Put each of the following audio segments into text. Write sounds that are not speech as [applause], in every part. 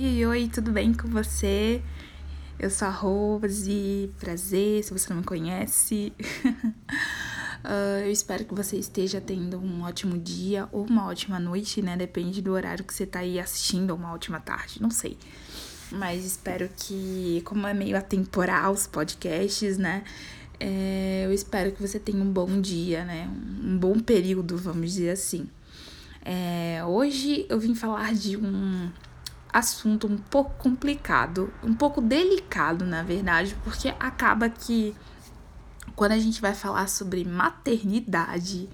Oi, oi, tudo bem com você? Eu sou a Rose, prazer, se você não me conhece. uh, [laughs] eu espero que você esteja tendo um ótimo dia ou uma ótima noite, né? Depende do horário que você tá aí assistindo, ou uma ótima tarde, não sei. Mas espero que, como é meio atemporal os podcasts, né? É, eu espero que você tenha um bom dia, né? Um bom período, vamos dizer assim. É, hoje eu vim falar de um assunto um pouco complicado, um pouco delicado, na verdade, porque acaba que quando a gente vai falar sobre maternidade,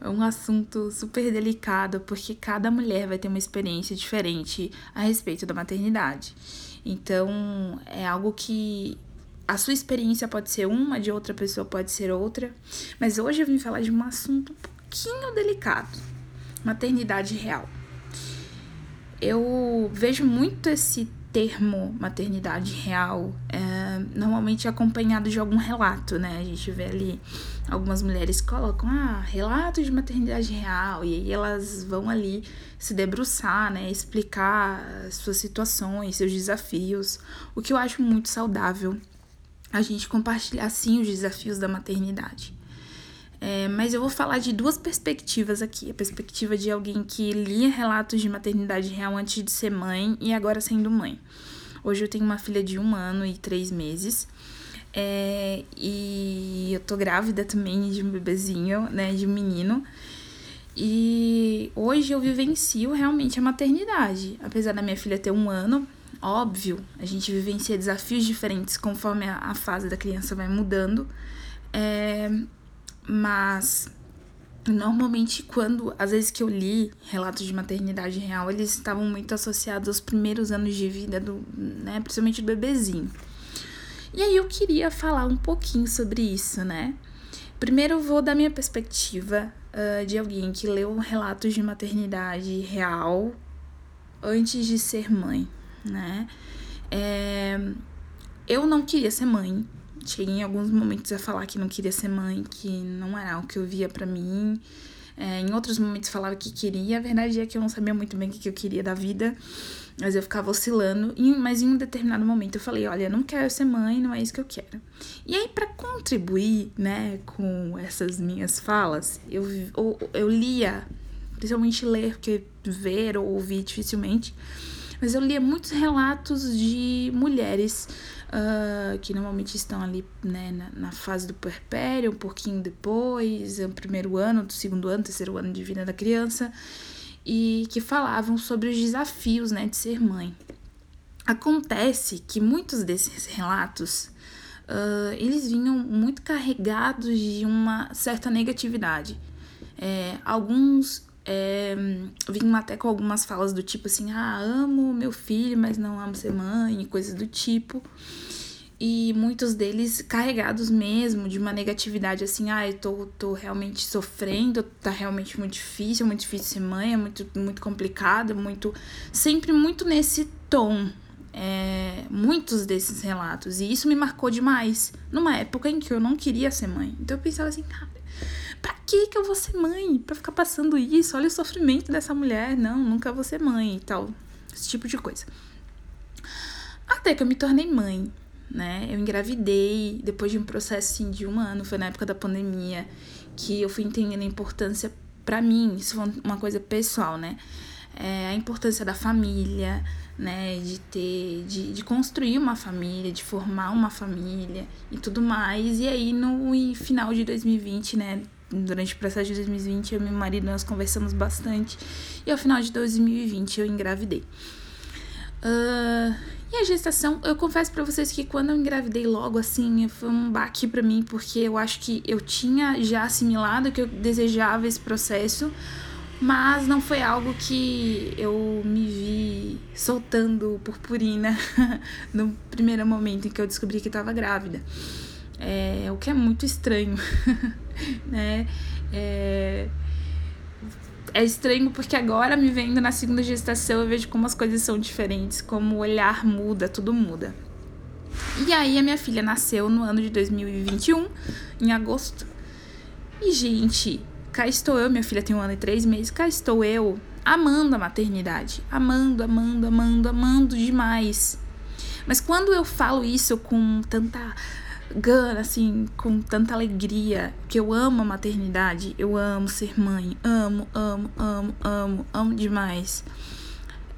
é um assunto super delicado, porque cada mulher vai ter uma experiência diferente a respeito da maternidade. Então, é algo que a sua experiência pode ser uma, de outra pessoa pode ser outra, mas hoje eu vim falar de um assunto um pouquinho delicado: maternidade real eu vejo muito esse termo maternidade real, é, normalmente acompanhado de algum relato, né? A gente vê ali algumas mulheres colocam, ah, relato de maternidade real, e aí elas vão ali se debruçar, né? Explicar suas situações, seus desafios, o que eu acho muito saudável a gente compartilhar sim os desafios da maternidade. É, mas eu vou falar de duas perspectivas aqui. A perspectiva de alguém que lia relatos de maternidade real antes de ser mãe e agora sendo mãe. Hoje eu tenho uma filha de um ano e três meses. É, e eu tô grávida também de um bebezinho, né, de um menino. E hoje eu vivencio realmente a maternidade. Apesar da minha filha ter um ano, óbvio, a gente vivencia desafios diferentes conforme a, a fase da criança vai mudando. É, mas normalmente quando às vezes que eu li relatos de maternidade real, eles estavam muito associados aos primeiros anos de vida do, né, principalmente do bebezinho. E aí eu queria falar um pouquinho sobre isso, né? Primeiro eu vou dar minha perspectiva uh, de alguém que leu relatos de maternidade real antes de ser mãe, né? É, eu não queria ser mãe, cheguei em alguns momentos a falar que não queria ser mãe, que não era o que eu via para mim. É, em outros momentos falava que queria. A verdade é que eu não sabia muito bem o que eu queria da vida, mas eu ficava oscilando. E, mas em um determinado momento eu falei: olha, não quero ser mãe, não é isso que eu quero. E aí, para contribuir né, com essas minhas falas, eu, eu, eu lia, principalmente ler, porque ver ou ouvir dificilmente, mas eu lia muitos relatos de mulheres uh, que normalmente estão ali né, na, na, fase do puerpério, um pouquinho depois, o primeiro ano, do segundo ano, terceiro ano de vida da criança, e que falavam sobre os desafios né, de ser mãe. Acontece que muitos desses relatos uh, eles vinham muito carregados de uma certa negatividade. É, alguns é, vinham até com algumas falas do tipo assim: ah, amo meu filho, mas não amo ser mãe, e coisas do tipo. E muitos deles carregados mesmo de uma negatividade assim: ah, eu tô, tô realmente sofrendo, tá realmente muito difícil, é muito difícil ser mãe, é muito, muito complicado, muito. Sempre muito nesse tom. É, muitos desses relatos. E isso me marcou demais. Numa época em que eu não queria ser mãe. Então eu pensava assim, cara Pra que que eu vou ser mãe? Pra ficar passando isso? Olha o sofrimento dessa mulher. Não, nunca vou ser mãe e tal. Esse tipo de coisa. Até que eu me tornei mãe, né? Eu engravidei depois de um processo assim, de um ano, foi na época da pandemia, que eu fui entendendo a importância para mim, isso foi uma coisa pessoal, né? É, a importância da família, né? De ter, de, de construir uma família, de formar uma família e tudo mais. E aí, no final de 2020, né? Durante o processo de 2020, eu e meu marido nós conversamos bastante e ao final de 2020 eu engravidei. Uh, e a gestação, eu confesso para vocês que quando eu engravidei logo assim, foi um baque para mim, porque eu acho que eu tinha já assimilado que eu desejava esse processo, mas não foi algo que eu me vi soltando purpurina [laughs] no primeiro momento em que eu descobri que estava grávida. É, o que é muito estranho, [laughs] [laughs] né? É, é estranho porque agora, me vendo na segunda gestação, eu vejo como as coisas são diferentes, como o olhar muda, tudo muda. E aí, a minha filha nasceu no ano de 2021, em agosto. E, gente, cá estou eu, minha filha tem um ano e três meses, cá estou eu amando a maternidade, amando, amando, amando, amando demais. Mas quando eu falo isso com tanta gana, assim, com tanta alegria, que eu amo a maternidade, eu amo ser mãe, amo, amo, amo, amo, amo demais.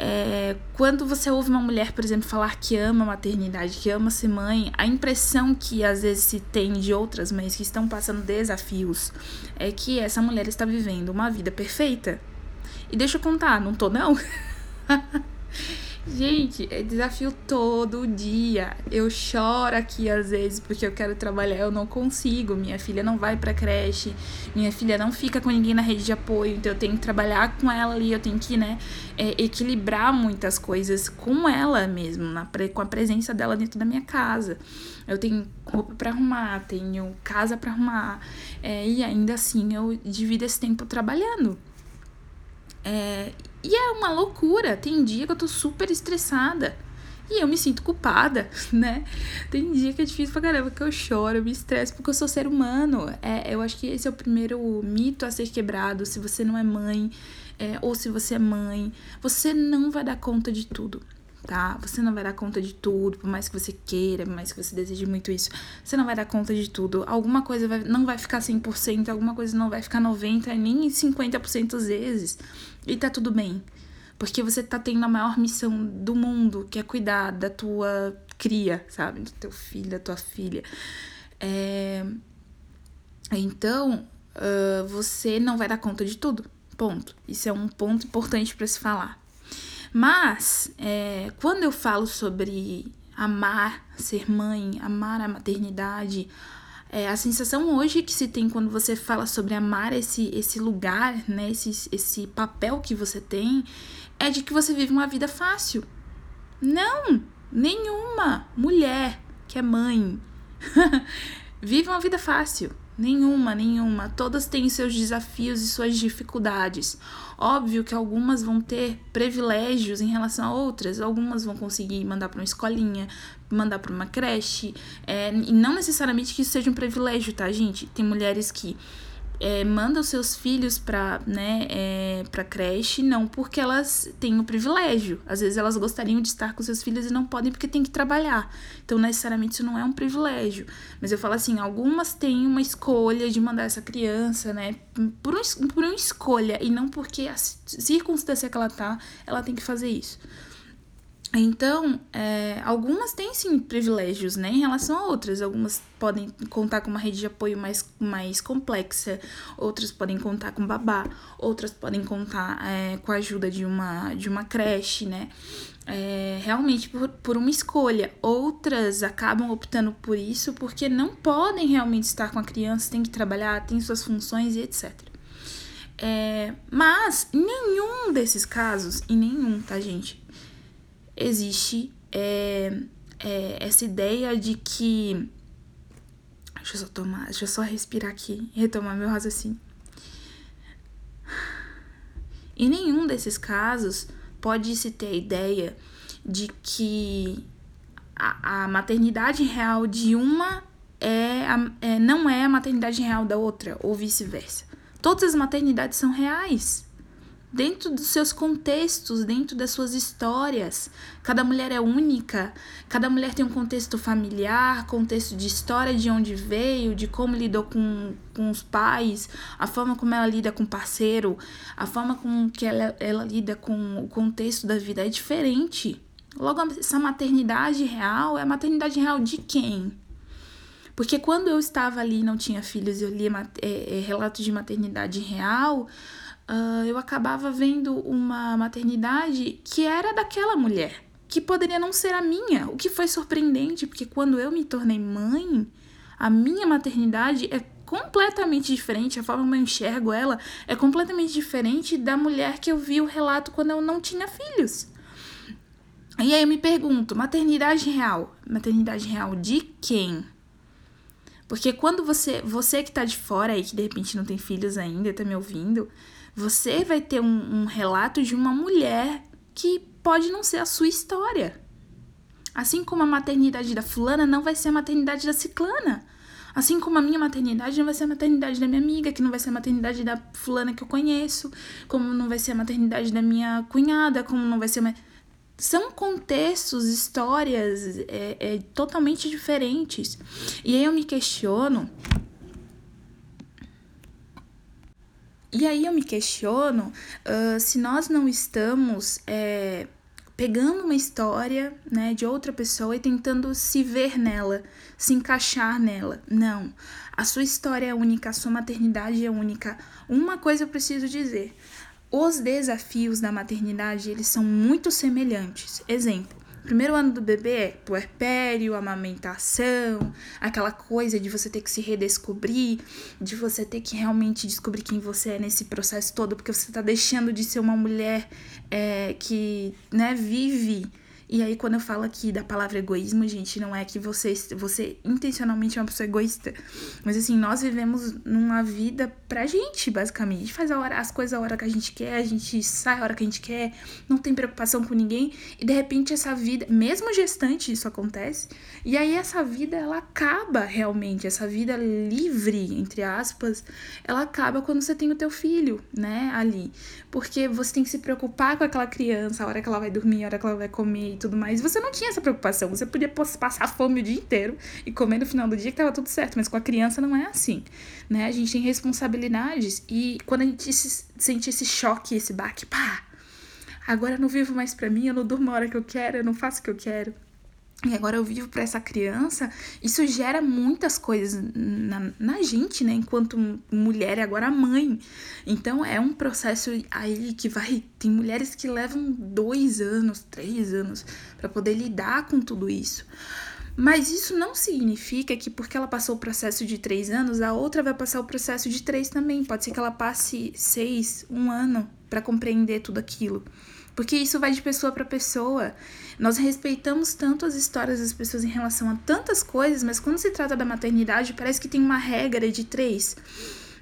É, quando você ouve uma mulher, por exemplo, falar que ama a maternidade, que ama ser mãe, a impressão que às vezes se tem de outras mães que estão passando desafios é que essa mulher está vivendo uma vida perfeita. E deixa eu contar, não tô não. [laughs] Gente, é desafio todo dia. Eu choro aqui às vezes porque eu quero trabalhar, eu não consigo. Minha filha não vai pra creche, minha filha não fica com ninguém na rede de apoio, então eu tenho que trabalhar com ela ali, eu tenho que, né, é, equilibrar muitas coisas com ela mesmo, na, com a presença dela dentro da minha casa. Eu tenho roupa para arrumar, tenho casa para arrumar, é, e ainda assim eu divido esse tempo trabalhando. É, e é uma loucura. Tem dia que eu tô super estressada. E eu me sinto culpada, [laughs] né? Tem dia que é difícil pra caramba, que eu choro, eu me estresso, porque eu sou ser humano. É, eu acho que esse é o primeiro mito a ser quebrado. Se você não é mãe, é, ou se você é mãe, você não vai dar conta de tudo tá? Você não vai dar conta de tudo, por mais que você queira, por mais que você deseje muito isso, você não vai dar conta de tudo. Alguma coisa vai, não vai ficar 100%, alguma coisa não vai ficar 90%, nem 50% às vezes. E tá tudo bem. Porque você tá tendo a maior missão do mundo, que é cuidar da tua cria, sabe? Do teu filho, da tua filha. É... Então, uh, você não vai dar conta de tudo. Ponto. Isso é um ponto importante para se falar. Mas, é, quando eu falo sobre amar, ser mãe, amar a maternidade, é, a sensação hoje que se tem quando você fala sobre amar esse, esse lugar, né, esse, esse papel que você tem, é de que você vive uma vida fácil. Não! Nenhuma mulher que é mãe [laughs] vive uma vida fácil. Nenhuma, nenhuma. Todas têm seus desafios e suas dificuldades. Óbvio que algumas vão ter privilégios em relação a outras. Algumas vão conseguir mandar para uma escolinha, mandar para uma creche. É, e não necessariamente que isso seja um privilégio, tá, gente? Tem mulheres que é, mandam seus filhos para né, é, pra creche, não porque elas têm o privilégio. Às vezes elas gostariam de estar com seus filhos e não podem porque tem que trabalhar. Então, necessariamente, isso não é um privilégio. Mas eu falo assim, algumas têm uma escolha de mandar essa criança, né? Por, um, por uma escolha, e não porque a circunstância que ela tá, ela tem que fazer isso. Então, é, algumas têm sim privilégios, né, em relação a outras. Algumas podem contar com uma rede de apoio mais, mais complexa, outras podem contar com babá, outras podem contar é, com a ajuda de uma, de uma creche, né. É, realmente por, por uma escolha. Outras acabam optando por isso porque não podem realmente estar com a criança, tem que trabalhar, tem suas funções e etc. É, mas em nenhum desses casos, em nenhum, tá, gente? Existe é, é, essa ideia de que. Deixa eu só tomar, deixa eu só respirar aqui e retomar meu raciocínio. Em nenhum desses casos pode-se ter a ideia de que a, a maternidade real de uma é, a, é, não é a maternidade real da outra, ou vice-versa. Todas as maternidades são reais dentro dos seus contextos, dentro das suas histórias. Cada mulher é única, cada mulher tem um contexto familiar, contexto de história de onde veio, de como lidou com, com os pais, a forma como ela lida com o parceiro, a forma com que ela, ela lida com o contexto da vida é diferente. Logo, essa maternidade real é a maternidade real de quem? Porque quando eu estava ali e não tinha filhos, eu lia é, é, relatos de maternidade real, uh, eu acabava vendo uma maternidade que era daquela mulher, que poderia não ser a minha. O que foi surpreendente, porque quando eu me tornei mãe, a minha maternidade é completamente diferente, a forma como eu enxergo ela é completamente diferente da mulher que eu vi o relato quando eu não tinha filhos. E aí eu me pergunto, maternidade real? Maternidade real de quem? Porque quando você, você que tá de fora aí, que de repente não tem filhos ainda, tá me ouvindo, você vai ter um, um relato de uma mulher que pode não ser a sua história. Assim como a maternidade da fulana não vai ser a maternidade da ciclana. Assim como a minha maternidade não vai ser a maternidade da minha amiga, que não vai ser a maternidade da fulana que eu conheço, como não vai ser a maternidade da minha cunhada, como não vai ser uma... São contextos, histórias é, é, totalmente diferentes. E aí eu me questiono. E aí eu me questiono uh, se nós não estamos é, pegando uma história né, de outra pessoa e tentando se ver nela, se encaixar nela. Não. A sua história é única, a sua maternidade é única. Uma coisa eu preciso dizer: os desafios da maternidade eles são muito semelhantes. Exemplo. Primeiro ano do bebê é puerpério, amamentação, aquela coisa de você ter que se redescobrir, de você ter que realmente descobrir quem você é nesse processo todo, porque você tá deixando de ser uma mulher é, que né, vive e aí, quando eu falo aqui da palavra egoísmo, gente, não é que você, você intencionalmente é uma pessoa egoísta. Mas assim, nós vivemos numa vida pra gente, basicamente. A gente faz a hora, as coisas a hora que a gente quer, a gente sai a hora que a gente quer, não tem preocupação com ninguém. E de repente essa vida, mesmo gestante, isso acontece. E aí essa vida, ela acaba realmente, essa vida livre, entre aspas, ela acaba quando você tem o teu filho, né, ali. Porque você tem que se preocupar com aquela criança, a hora que ela vai dormir, a hora que ela vai comer tudo mais. Você não tinha essa preocupação. Você podia passar fome o dia inteiro e comer no final do dia que tava tudo certo. Mas com a criança não é assim, né? A gente tem responsabilidades e quando a gente sente esse choque, esse baque, pá, agora eu não vivo mais pra mim, eu não durmo a hora que eu quero, eu não faço o que eu quero e agora eu vivo para essa criança, isso gera muitas coisas na, na gente, né? Enquanto mulher e agora mãe. Então é um processo aí que vai. Tem mulheres que levam dois anos, três anos para poder lidar com tudo isso. Mas isso não significa que porque ela passou o processo de três anos, a outra vai passar o processo de três também. Pode ser que ela passe seis, um ano para compreender tudo aquilo. Porque isso vai de pessoa para pessoa. Nós respeitamos tanto as histórias das pessoas em relação a tantas coisas, mas quando se trata da maternidade, parece que tem uma regra de três.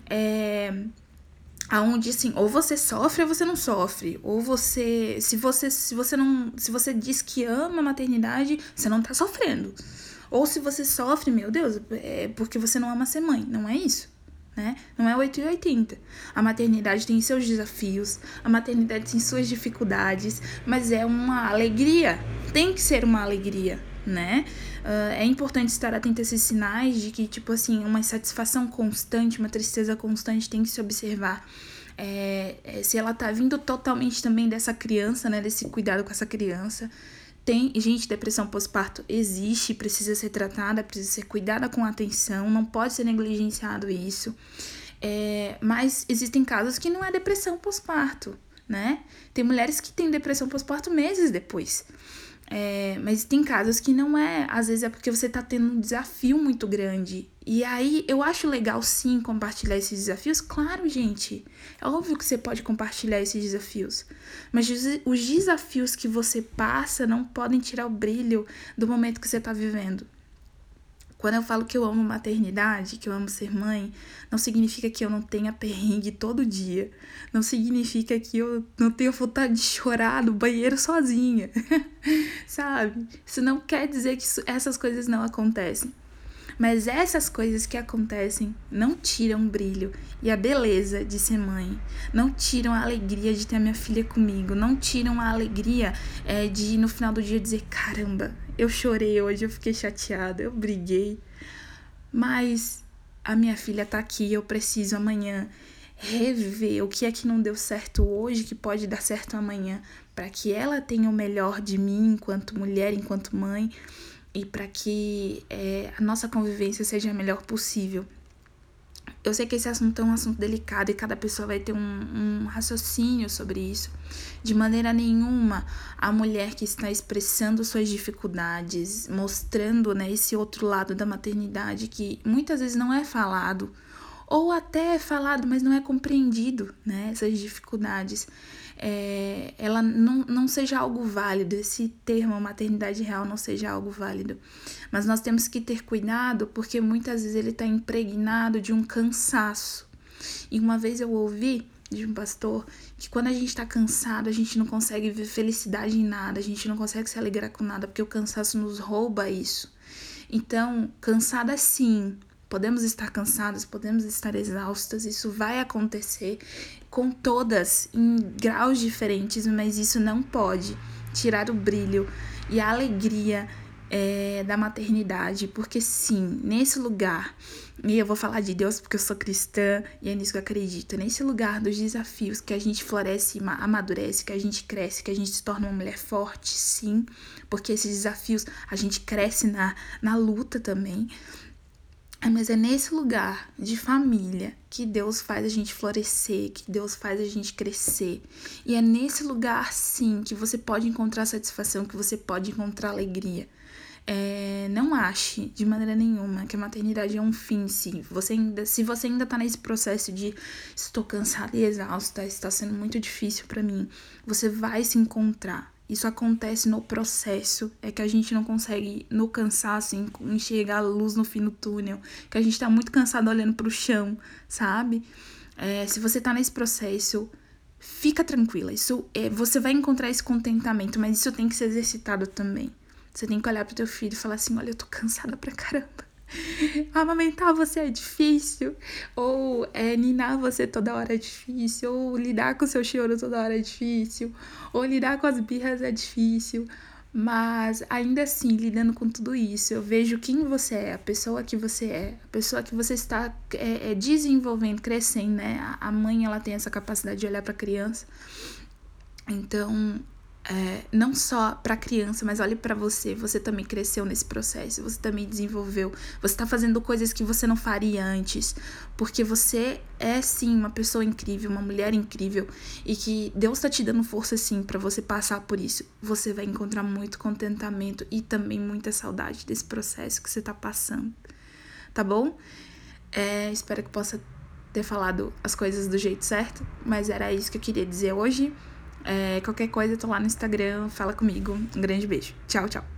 É, aonde assim, ou você sofre ou você não sofre, ou você, se você, se você não, se você diz que ama a maternidade, você não tá sofrendo. Ou se você sofre, meu Deus, é porque você não ama ser mãe, não é isso né? Não é 880. A maternidade tem seus desafios, a maternidade tem suas dificuldades, mas é uma alegria. Tem que ser uma alegria, né? Uh, é importante estar atento a esses sinais de que, tipo assim, uma insatisfação constante, uma tristeza constante tem que se observar. É, é, se ela tá vindo totalmente também dessa criança, né? Desse cuidado com essa criança. Tem, gente, depressão pós-parto existe, precisa ser tratada, precisa ser cuidada com atenção, não pode ser negligenciado isso. É, mas existem casos que não é depressão pós-parto, né? Tem mulheres que têm depressão pós-parto meses depois. É, mas tem casos que não é, às vezes é porque você tá tendo um desafio muito grande. E aí eu acho legal sim compartilhar esses desafios. Claro, gente, é óbvio que você pode compartilhar esses desafios. Mas os desafios que você passa não podem tirar o brilho do momento que você tá vivendo. Quando eu falo que eu amo maternidade, que eu amo ser mãe, não significa que eu não tenha perrengue todo dia. Não significa que eu não tenha vontade de chorar no banheiro sozinha. [laughs] Sabe? Isso não quer dizer que essas coisas não acontecem. Mas essas coisas que acontecem não tiram o brilho e a beleza de ser mãe, não tiram a alegria de ter a minha filha comigo, não tiram a alegria é, de no final do dia dizer: caramba, eu chorei hoje, eu fiquei chateada, eu briguei. Mas a minha filha tá aqui, eu preciso amanhã rever o que é que não deu certo hoje, que pode dar certo amanhã, para que ela tenha o melhor de mim enquanto mulher, enquanto mãe, e para que é, a nossa convivência seja a melhor possível. Eu sei que esse assunto é um assunto delicado e cada pessoa vai ter um, um, raciocínio sobre isso. De maneira nenhuma, a mulher que está expressando suas dificuldades, mostrando né, esse outro lado da maternidade que muitas vezes não é falado, ou até é falado, mas não é compreendido, né? Essas dificuldades é, ela não, não seja algo válido, esse termo maternidade real não seja algo válido. Mas nós temos que ter cuidado porque muitas vezes ele está impregnado de um cansaço. E uma vez eu ouvi de um pastor que quando a gente está cansado, a gente não consegue ver felicidade em nada, a gente não consegue se alegrar com nada, porque o cansaço nos rouba isso. Então, cansada sim, Podemos estar cansadas, podemos estar exaustas, isso vai acontecer com todas em graus diferentes, mas isso não pode tirar o brilho e a alegria é, da maternidade, porque sim, nesse lugar, e eu vou falar de Deus porque eu sou cristã e é nisso que eu acredito, nesse lugar dos desafios que a gente floresce, amadurece, que a gente cresce, que a gente se torna uma mulher forte, sim, porque esses desafios a gente cresce na, na luta também. É, mas é nesse lugar de família que Deus faz a gente florescer, que Deus faz a gente crescer. E é nesse lugar, sim, que você pode encontrar satisfação, que você pode encontrar alegria. É, não ache de maneira nenhuma que a maternidade é um fim, sim. Você ainda, se você ainda tá nesse processo de estou cansada e exausta, está sendo muito difícil para mim, você vai se encontrar. Isso acontece no processo, é que a gente não consegue, no cansaço, enxergar a luz no fim do túnel, que a gente tá muito cansado olhando pro chão, sabe? É, se você tá nesse processo, fica tranquila. Isso é, você vai encontrar esse contentamento, mas isso tem que ser exercitado também. Você tem que olhar pro teu filho e falar assim: olha, eu tô cansada pra caramba. Amamentar você é difícil, ou é, ninar você toda hora é difícil, ou lidar com seu choro toda hora é difícil, ou lidar com as birras é difícil, mas ainda assim, lidando com tudo isso, eu vejo quem você é, a pessoa que você é, a pessoa que você está é, é desenvolvendo, crescendo, né? A mãe ela tem essa capacidade de olhar para a criança. Então, é, não só para criança, mas olhe para você. Você também cresceu nesse processo, você também desenvolveu. Você está fazendo coisas que você não faria antes, porque você é sim uma pessoa incrível, uma mulher incrível e que Deus está te dando força sim para você passar por isso. Você vai encontrar muito contentamento e também muita saudade desse processo que você está passando, tá bom? É, espero que possa ter falado as coisas do jeito certo, mas era isso que eu queria dizer hoje. É, qualquer coisa, eu tô lá no Instagram, fala comigo. Um grande beijo. Tchau, tchau.